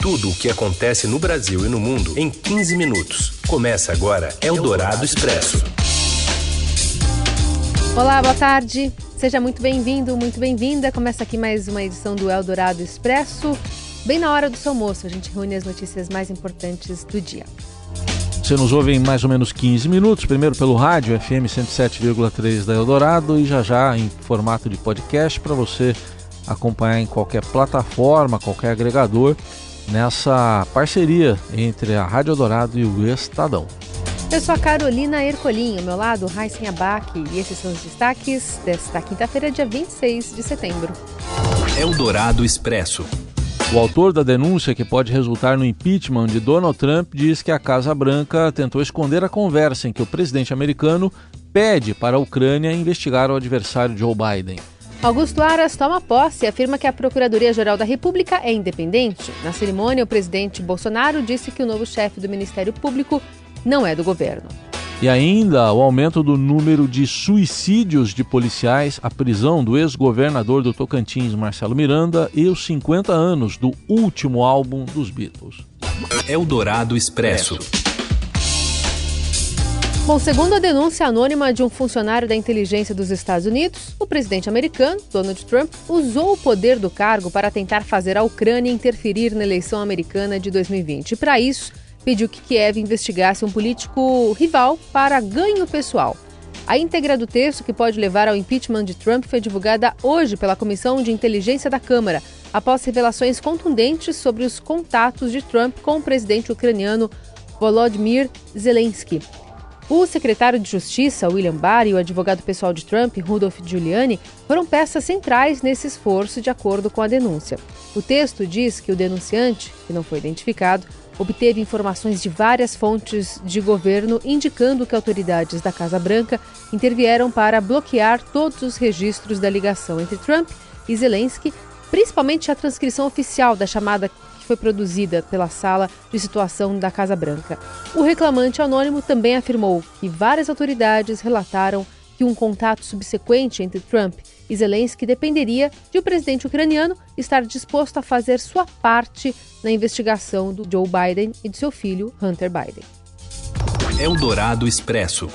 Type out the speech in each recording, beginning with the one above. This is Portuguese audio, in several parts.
Tudo o que acontece no Brasil e no mundo em 15 minutos. Começa agora Eldorado Expresso. Olá, boa tarde. Seja muito bem-vindo, muito bem-vinda. Começa aqui mais uma edição do Eldorado Expresso. Bem na hora do seu almoço, a gente reúne as notícias mais importantes do dia. Você nos ouve em mais ou menos 15 minutos, primeiro pelo rádio FM 107,3 da Eldorado e já já em formato de podcast para você acompanhar em qualquer plataforma, qualquer agregador nessa parceria entre a Rádio Dourado e o Estadão. Eu sou a Carolina Ercolim, ao meu lado, Raíssen Abac, e esses são os destaques desta quinta-feira, dia 26 de setembro. Eldorado Expresso. O autor da denúncia que pode resultar no impeachment de Donald Trump diz que a Casa Branca tentou esconder a conversa em que o presidente americano pede para a Ucrânia investigar o adversário Joe Biden. Augusto Aras toma posse e afirma que a Procuradoria-Geral da República é independente. Na cerimônia, o presidente Bolsonaro disse que o novo chefe do Ministério Público não é do governo. E ainda o aumento do número de suicídios de policiais, a prisão do ex-governador do Tocantins, Marcelo Miranda, e os 50 anos do último álbum dos Beatles. Eldorado Expresso. Bom, segundo a denúncia anônima de um funcionário da inteligência dos Estados Unidos, o presidente americano, Donald Trump, usou o poder do cargo para tentar fazer a Ucrânia interferir na eleição americana de 2020. E para isso, pediu que Kiev investigasse um político rival para ganho pessoal. A íntegra do texto que pode levar ao impeachment de Trump foi divulgada hoje pela Comissão de Inteligência da Câmara, após revelações contundentes sobre os contatos de Trump com o presidente ucraniano Volodymyr Zelensky. O secretário de Justiça, William Barr, e o advogado pessoal de Trump, Rudolph Giuliani, foram peças centrais nesse esforço, de acordo com a denúncia. O texto diz que o denunciante, que não foi identificado, obteve informações de várias fontes de governo indicando que autoridades da Casa Branca intervieram para bloquear todos os registros da ligação entre Trump e Zelensky, principalmente a transcrição oficial da chamada foi produzida pela sala de situação da Casa Branca. O reclamante anônimo também afirmou que várias autoridades relataram que um contato subsequente entre Trump e Zelensky dependeria de o presidente ucraniano estar disposto a fazer sua parte na investigação do Joe Biden e de seu filho Hunter Biden. Eldorado Expresso.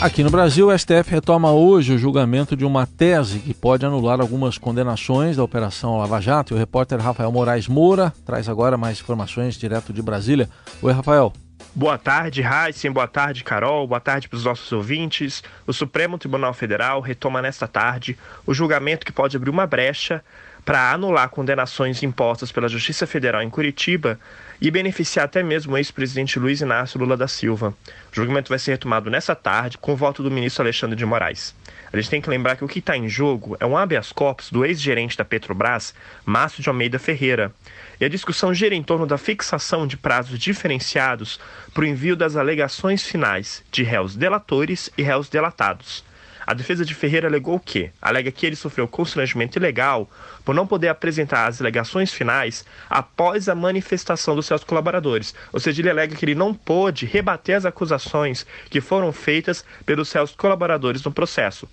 Aqui no Brasil, o STF retoma hoje o julgamento de uma tese que pode anular algumas condenações da Operação Lava Jato. E o repórter Rafael Moraes Moura traz agora mais informações direto de Brasília. Oi, Rafael. Boa tarde, Heisen. Boa tarde, Carol. Boa tarde para os nossos ouvintes. O Supremo Tribunal Federal retoma nesta tarde o julgamento que pode abrir uma brecha para anular condenações impostas pela Justiça Federal em Curitiba e beneficiar até mesmo o ex-presidente Luiz Inácio Lula da Silva. O julgamento vai ser retomado nessa tarde com o voto do ministro Alexandre de Moraes. A gente tem que lembrar que o que está em jogo é um habeas corpus do ex-gerente da Petrobras, Márcio de Almeida Ferreira. E a discussão gira em torno da fixação de prazos diferenciados para o envio das alegações finais de réus delatores e réus delatados. A defesa de Ferreira alegou o quê? Alega que ele sofreu constrangimento ilegal por não poder apresentar as alegações finais após a manifestação dos seus colaboradores. Ou seja, ele alega que ele não pôde rebater as acusações que foram feitas pelos seus colaboradores no processo.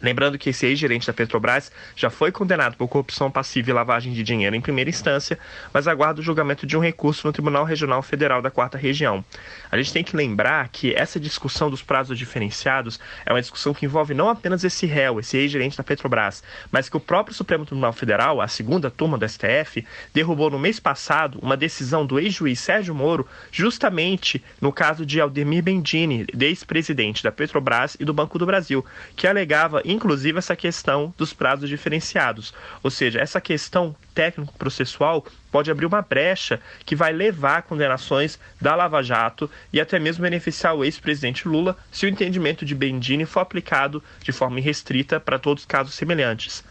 Lembrando que esse ex-gerente da Petrobras já foi condenado por corrupção passiva e lavagem de dinheiro em primeira instância, mas aguarda o julgamento de um recurso no Tribunal Regional Federal da Quarta Região. A gente tem que lembrar que essa discussão dos prazos diferenciados é uma discussão que envolve não apenas esse réu, esse ex-gerente da Petrobras, mas que o próprio Supremo Tribunal Federal, a segunda turma do STF, derrubou no mês passado uma decisão do ex-juiz Sérgio Moro, justamente no caso de Aldemir Bendini, ex-presidente da Petrobras e do Banco do Brasil, que alegava inclusive, essa questão dos prazos diferenciados. Ou seja, essa questão técnico-processual pode abrir uma brecha que vai levar a condenações da Lava Jato e até mesmo beneficiar o ex-presidente Lula se o entendimento de Bendini for aplicado de forma irrestrita para todos os casos semelhantes.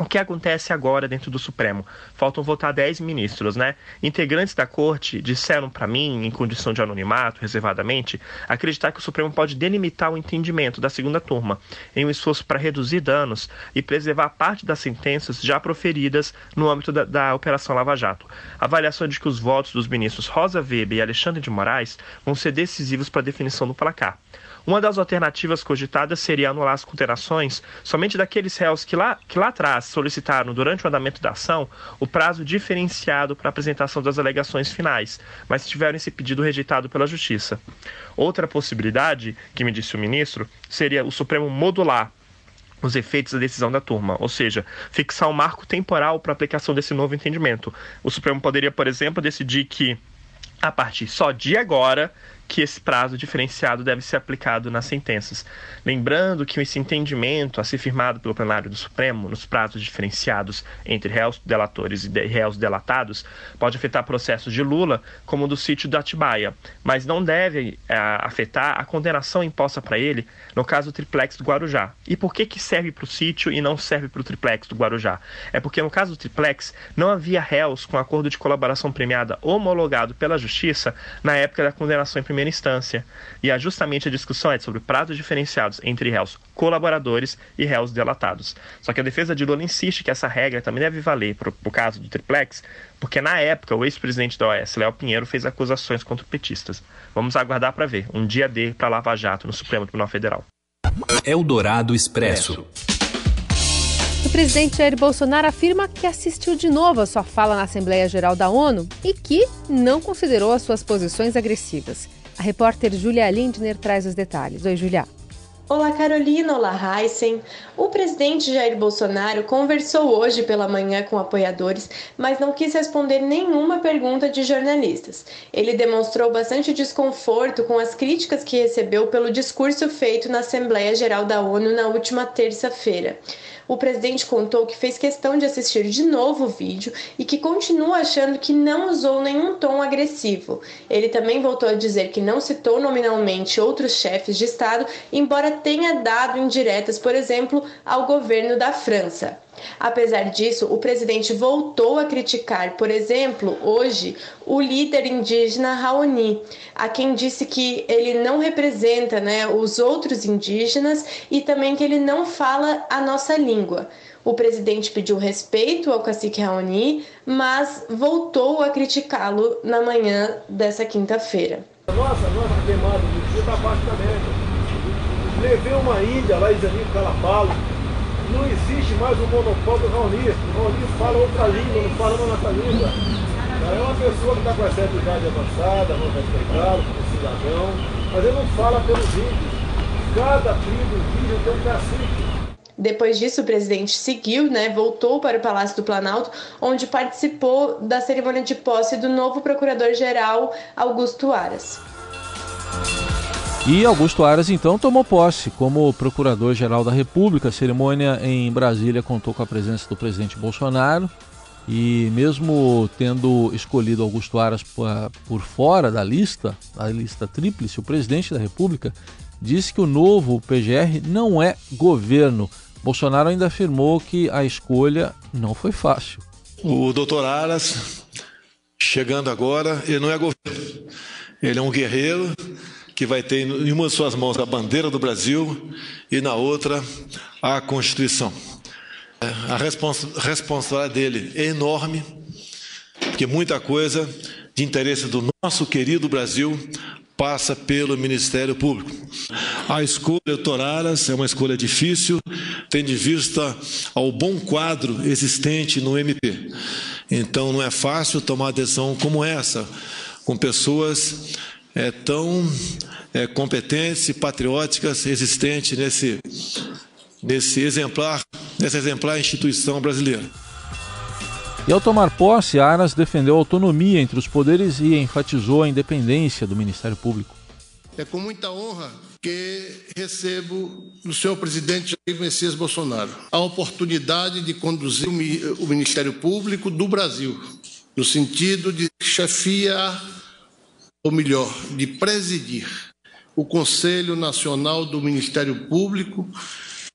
O que acontece agora dentro do Supremo? Faltam votar 10 ministros, né? Integrantes da corte disseram para mim, em condição de anonimato, reservadamente, acreditar que o Supremo pode delimitar o entendimento da segunda turma, em um esforço para reduzir danos e preservar parte das sentenças já proferidas no âmbito da, da Operação Lava Jato. A avaliação de que os votos dos ministros Rosa Weber e Alexandre de Moraes vão ser decisivos para a definição do placar. Uma das alternativas cogitadas seria anular as condenações somente daqueles réus que lá, que lá atrás solicitaram, durante o andamento da ação, o prazo diferenciado para apresentação das alegações finais, mas tiveram esse pedido rejeitado pela Justiça. Outra possibilidade, que me disse o ministro, seria o Supremo modular os efeitos da decisão da turma, ou seja, fixar um marco temporal para a aplicação desse novo entendimento. O Supremo poderia, por exemplo, decidir que a partir só de agora que esse prazo diferenciado deve ser aplicado nas sentenças. Lembrando que esse entendimento a ser firmado pelo plenário do Supremo nos prazos diferenciados entre réus delatores e réus delatados pode afetar processos de Lula, como o do sítio da Atibaia, mas não deve é, afetar a condenação imposta para ele no caso do triplex do Guarujá. E por que, que serve para o sítio e não serve para o triplex do Guarujá? É porque no caso do triplex não havia réus com acordo de colaboração premiada homologado pela Justiça na época da condenação em primeira primeira instância. E justamente a discussão é sobre prazos diferenciados entre réus colaboradores e réus delatados. Só que a defesa de Lula insiste que essa regra também deve valer para o caso do triplex, porque na época o ex-presidente da OAS, Léo Pinheiro, fez acusações contra petistas. Vamos aguardar para ver. Um dia D para Lava Jato no Supremo Tribunal Federal. Eldorado Expresso. O presidente Jair Bolsonaro afirma que assistiu de novo a sua fala na Assembleia Geral da ONU e que não considerou as suas posições agressivas. A repórter Julia Lindner traz os detalhes. Oi, Julia. Olá, Carolina. Olá, Heisen. O presidente Jair Bolsonaro conversou hoje pela manhã com apoiadores, mas não quis responder nenhuma pergunta de jornalistas. Ele demonstrou bastante desconforto com as críticas que recebeu pelo discurso feito na Assembleia Geral da ONU na última terça-feira o presidente contou que fez questão de assistir de novo o vídeo e que continua achando que não usou nenhum tom agressivo. Ele também voltou a dizer que não citou nominalmente outros chefes de Estado, embora tenha dado indiretas, por exemplo, ao governo da França. Apesar disso, o presidente voltou a criticar, por exemplo, hoje, o líder indígena Raoni, a quem disse que ele não representa né, os outros indígenas e também que ele não fala a nossa língua. O presidente pediu respeito ao cacique Raoni, mas voltou a criticá-lo na manhã dessa quinta-feira. Nossa, nossa queimada do dia está abaixo da. Levei uma ilha lá em Zanito Calapalo, não existe mais o monopólio do Raoni. O Raoni fala outra língua, não fala uma nossa língua. É uma pessoa que está com a certa idade avançada, vamos respeitá-lo como cidadão, mas ele não fala pelos índios. Cada tribo indígena tem um cacique. Depois disso, o presidente seguiu, né, voltou para o Palácio do Planalto, onde participou da cerimônia de posse do novo procurador-geral Augusto Aras. E Augusto Aras então tomou posse como Procurador-Geral da República. A cerimônia em Brasília contou com a presença do presidente Bolsonaro. E mesmo tendo escolhido Augusto Aras por fora da lista, da lista tríplice, o presidente da República disse que o novo PGR não é governo. Bolsonaro ainda afirmou que a escolha não foi fácil. O doutor Aras, chegando agora, ele não é governo. Ele é um guerreiro que vai ter em uma de suas mãos a bandeira do Brasil e na outra a Constituição. A respons responsabilidade dele é enorme, porque muita coisa de interesse do nosso querido Brasil passa pelo Ministério Público. A escolha Toraras é uma escolha difícil, tendo em vista ao bom quadro existente no MP. Então não é fácil tomar decisão como essa, com pessoas é, tão é, competentes e patrióticas existentes nesse, nesse exemplar, nessa exemplar instituição brasileira. E ao tomar posse, Aras defendeu a autonomia entre os poderes e enfatizou a independência do Ministério Público. É com muita honra que recebo do senhor presidente Jair Messias Bolsonaro a oportunidade de conduzir o Ministério Público do Brasil, no sentido de chefiar ou melhor, de presidir o Conselho Nacional do Ministério Público,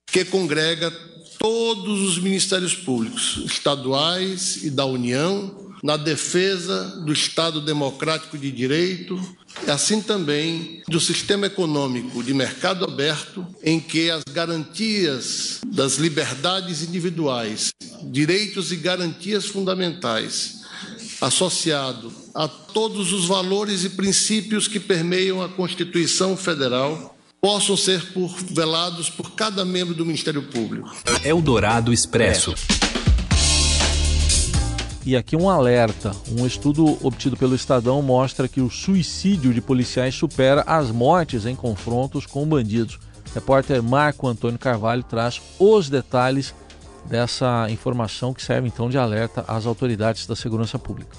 que congrega todos os ministérios públicos, estaduais e da União, na defesa do Estado democrático de direito, assim também do sistema econômico de mercado aberto, em que as garantias das liberdades individuais, direitos e garantias fundamentais associado a todos os valores e princípios que permeiam a Constituição Federal, possam ser por, velados por cada membro do Ministério Público. Eldorado Expresso. E aqui um alerta: um estudo obtido pelo Estadão mostra que o suicídio de policiais supera as mortes em confrontos com bandidos. O repórter Marco Antônio Carvalho traz os detalhes dessa informação que serve então de alerta às autoridades da segurança pública.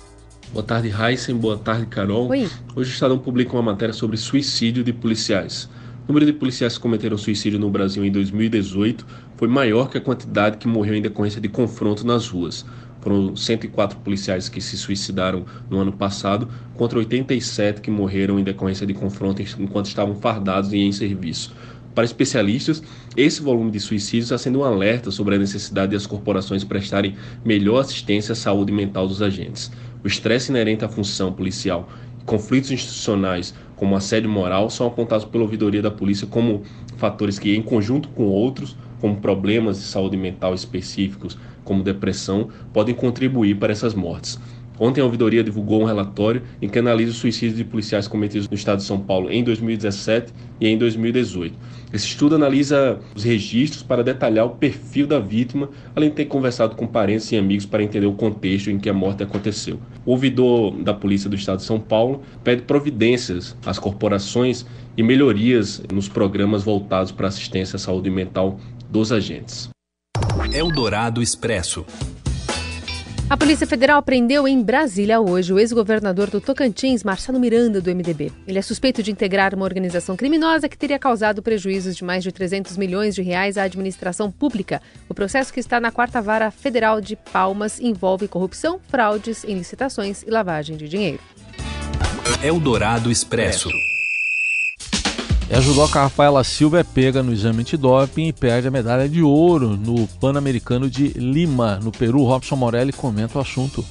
Boa tarde, Heisen. Boa tarde, Carol. Oi. Hoje o Estadão publica uma matéria sobre suicídio de policiais. O número de policiais que cometeram suicídio no Brasil em 2018 foi maior que a quantidade que morreu em decorrência de confronto nas ruas. Foram 104 policiais que se suicidaram no ano passado, contra 87 que morreram em decorrência de confronto enquanto estavam fardados e em serviço. Para especialistas, esse volume de suicídios está sendo um alerta sobre a necessidade de as corporações prestarem melhor assistência à saúde mental dos agentes. O estresse inerente à função policial e conflitos institucionais, como assédio moral, são apontados pela ouvidoria da polícia como fatores que, em conjunto com outros, como problemas de saúde mental específicos, como depressão, podem contribuir para essas mortes. Ontem a ouvidoria divulgou um relatório em que analisa os suicídios de policiais cometidos no estado de São Paulo em 2017 e em 2018. Esse estudo analisa os registros para detalhar o perfil da vítima, além de ter conversado com parentes e amigos para entender o contexto em que a morte aconteceu. O ouvidor da Polícia do Estado de São Paulo pede providências às corporações e melhorias nos programas voltados para assistência à saúde mental dos agentes. Eldorado Expresso. A Polícia Federal prendeu em Brasília hoje o ex-governador do Tocantins, Marcelo Miranda, do MDB. Ele é suspeito de integrar uma organização criminosa que teria causado prejuízos de mais de 300 milhões de reais à administração pública. O processo que está na quarta vara federal de Palmas envolve corrupção, fraudes em licitações e lavagem de dinheiro. Eldorado Expresso. E a judoca Rafaela Silva é pega no exame antidoping e perde a medalha de ouro no Pan-Americano de Lima, no Peru. Robson Morelli comenta o assunto.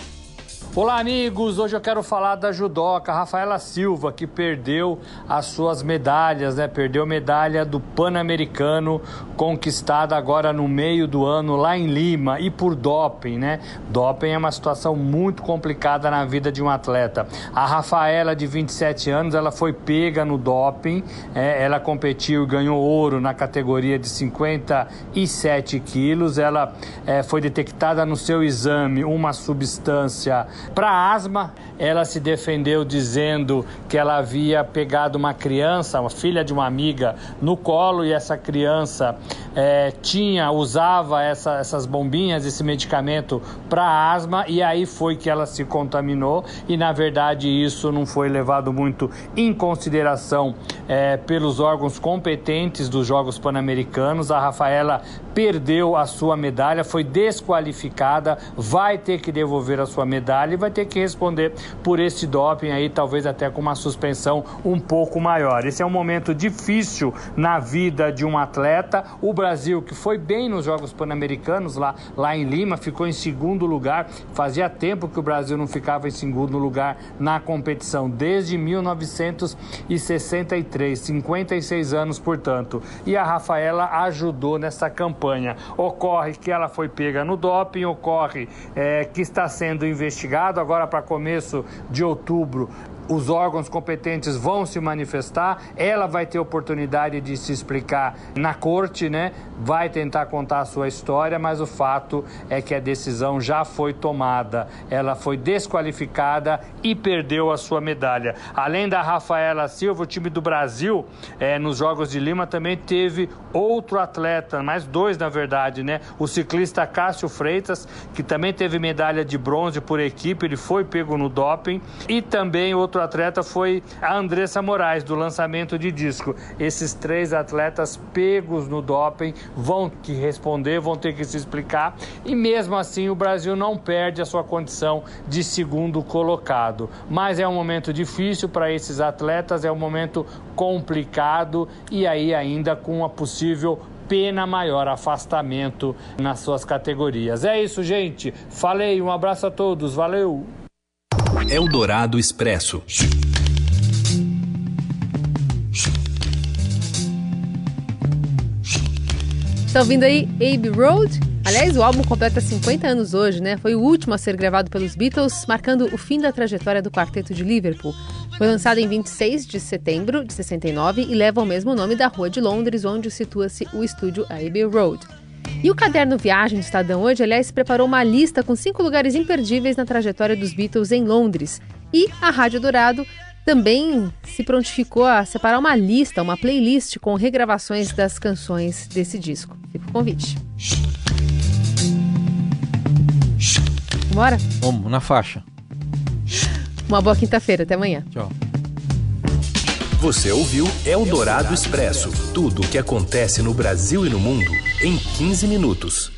Olá, amigos! Hoje eu quero falar da judoca Rafaela Silva, que perdeu as suas medalhas, né? Perdeu medalha do Pan-Americano, conquistada agora no meio do ano lá em Lima e por doping, né? Doping é uma situação muito complicada na vida de um atleta. A Rafaela, de 27 anos, ela foi pega no doping, é, ela competiu e ganhou ouro na categoria de 57 quilos. Ela é, foi detectada no seu exame uma substância para asma, ela se defendeu dizendo que ela havia pegado uma criança, uma filha de uma amiga, no colo e essa criança é, tinha, usava essa, essas bombinhas, esse medicamento para asma e aí foi que ela se contaminou e na verdade isso não foi levado muito em consideração é, pelos órgãos competentes dos Jogos Pan-Americanos. A Rafaela perdeu a sua medalha, foi desqualificada, vai ter que devolver a sua medalha vai ter que responder por esse doping aí, talvez até com uma suspensão um pouco maior. Esse é um momento difícil na vida de um atleta. O Brasil, que foi bem nos Jogos Pan-Americanos lá, lá em Lima, ficou em segundo lugar. Fazia tempo que o Brasil não ficava em segundo lugar na competição, desde 1963, 56 anos, portanto. E a Rafaela ajudou nessa campanha. Ocorre que ela foi pega no doping, ocorre é, que está sendo agora para começo de outubro os órgãos competentes vão se manifestar, ela vai ter oportunidade de se explicar na corte, né? Vai tentar contar a sua história, mas o fato é que a decisão já foi tomada. Ela foi desqualificada e perdeu a sua medalha. Além da Rafaela Silva, o time do Brasil, é, nos Jogos de Lima, também teve outro atleta, mais dois na verdade, né? O ciclista Cássio Freitas, que também teve medalha de bronze por equipe, ele foi pego no doping, e também outro atleta foi a Andressa Moraes, do lançamento de disco. Esses três atletas pegos no doping vão que responder, vão ter que se explicar. E mesmo assim, o Brasil não perde a sua condição de segundo colocado. Mas é um momento difícil para esses atletas, é um momento complicado e aí ainda com a possível pena maior, afastamento nas suas categorias. É isso, gente. Falei, um abraço a todos, valeu! Eldorado Expresso. Tá ouvindo aí Abbey Road? Aliás, o álbum completa 50 anos hoje, né? Foi o último a ser gravado pelos Beatles, marcando o fim da trajetória do quarteto de Liverpool. Foi lançado em 26 de setembro de 69 e leva o mesmo nome da rua de Londres, onde situa-se o estúdio Abbey Road. E o caderno Viagem do Estadão hoje, aliás, preparou uma lista com cinco lugares imperdíveis na trajetória dos Beatles em Londres. E a Rádio Dourado também se prontificou a separar uma lista, uma playlist com regravações das canções desse disco. Fica o convite. Bora? Vamos, na faixa. Uma boa quinta-feira. Até amanhã. Tchau. Você ouviu Eldorado Expresso tudo o que acontece no Brasil e no mundo em 15 minutos.